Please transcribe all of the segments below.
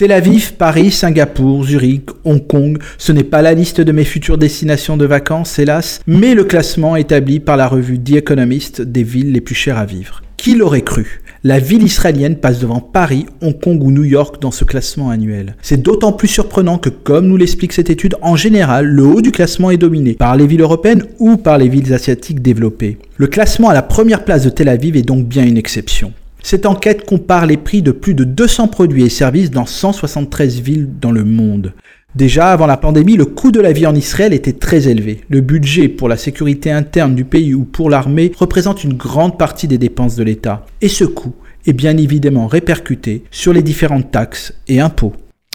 Tel Aviv, Paris, Singapour, Zurich, Hong Kong, ce n'est pas la liste de mes futures destinations de vacances, hélas, mais le classement établi par la revue The Economist des villes les plus chères à vivre. Qui l'aurait cru? La ville israélienne passe devant Paris, Hong Kong ou New York dans ce classement annuel. C'est d'autant plus surprenant que, comme nous l'explique cette étude, en général, le haut du classement est dominé par les villes européennes ou par les villes asiatiques développées. Le classement à la première place de Tel Aviv est donc bien une exception. Cette enquête compare les prix de plus de 200 produits et services dans 173 villes dans le monde. Déjà, avant la pandémie, le coût de la vie en Israël était très élevé. Le budget pour la sécurité interne du pays ou pour l'armée représente une grande partie des dépenses de l'État. Et ce coût est bien évidemment répercuté sur les différentes taxes et impôts.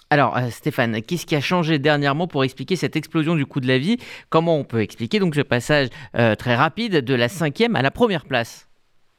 Alors euh, Stéphane, qu'est-ce qui a changé dernièrement pour expliquer cette explosion du coût de la vie? Comment on peut expliquer donc ce passage euh, très rapide de la cinquième à la première place?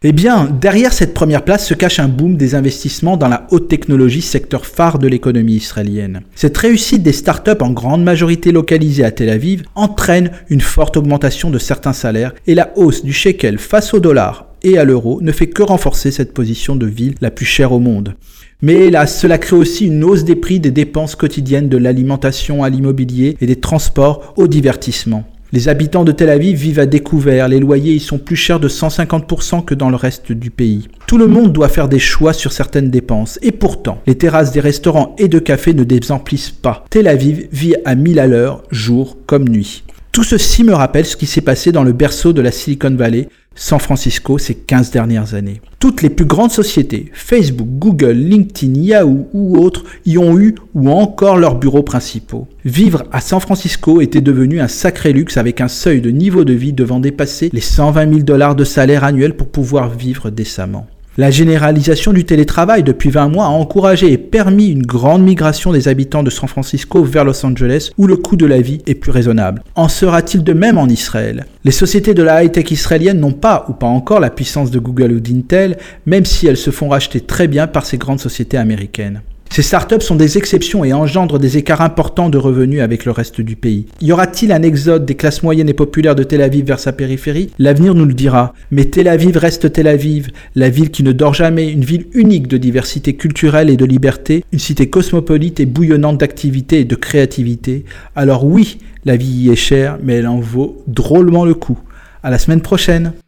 Eh bien, derrière cette première place se cache un boom des investissements dans la haute technologie, secteur phare de l'économie israélienne. Cette réussite des startups en grande majorité localisées à Tel Aviv entraîne une forte augmentation de certains salaires et la hausse du shekel face au dollar et à l'euro ne fait que renforcer cette position de ville la plus chère au monde. Mais hélas, cela crée aussi une hausse des prix des dépenses quotidiennes de l'alimentation à l'immobilier et des transports au divertissement. Les habitants de Tel Aviv vivent à découvert, les loyers y sont plus chers de 150% que dans le reste du pays. Tout le monde doit faire des choix sur certaines dépenses, et pourtant, les terrasses des restaurants et de cafés ne désemplissent pas. Tel Aviv vit à 1000 à l'heure, jour comme nuit. Tout ceci me rappelle ce qui s'est passé dans le berceau de la Silicon Valley, San Francisco, ces 15 dernières années. Toutes les plus grandes sociétés, Facebook, Google, LinkedIn, Yahoo ou autres, y ont eu ou encore leurs bureaux principaux. Vivre à San Francisco était devenu un sacré luxe avec un seuil de niveau de vie devant dépasser les 120 000 dollars de salaire annuel pour pouvoir vivre décemment. La généralisation du télétravail depuis 20 mois a encouragé et permis une grande migration des habitants de San Francisco vers Los Angeles où le coût de la vie est plus raisonnable. En sera-t-il de même en Israël? Les sociétés de la high-tech israélienne n'ont pas ou pas encore la puissance de Google ou d'Intel, même si elles se font racheter très bien par ces grandes sociétés américaines. Ces startups sont des exceptions et engendrent des écarts importants de revenus avec le reste du pays. Y aura-t-il un exode des classes moyennes et populaires de Tel Aviv vers sa périphérie? L'avenir nous le dira. Mais Tel Aviv reste Tel Aviv, la ville qui ne dort jamais, une ville unique de diversité culturelle et de liberté, une cité cosmopolite et bouillonnante d'activité et de créativité. Alors oui, la vie y est chère, mais elle en vaut drôlement le coup. À la semaine prochaine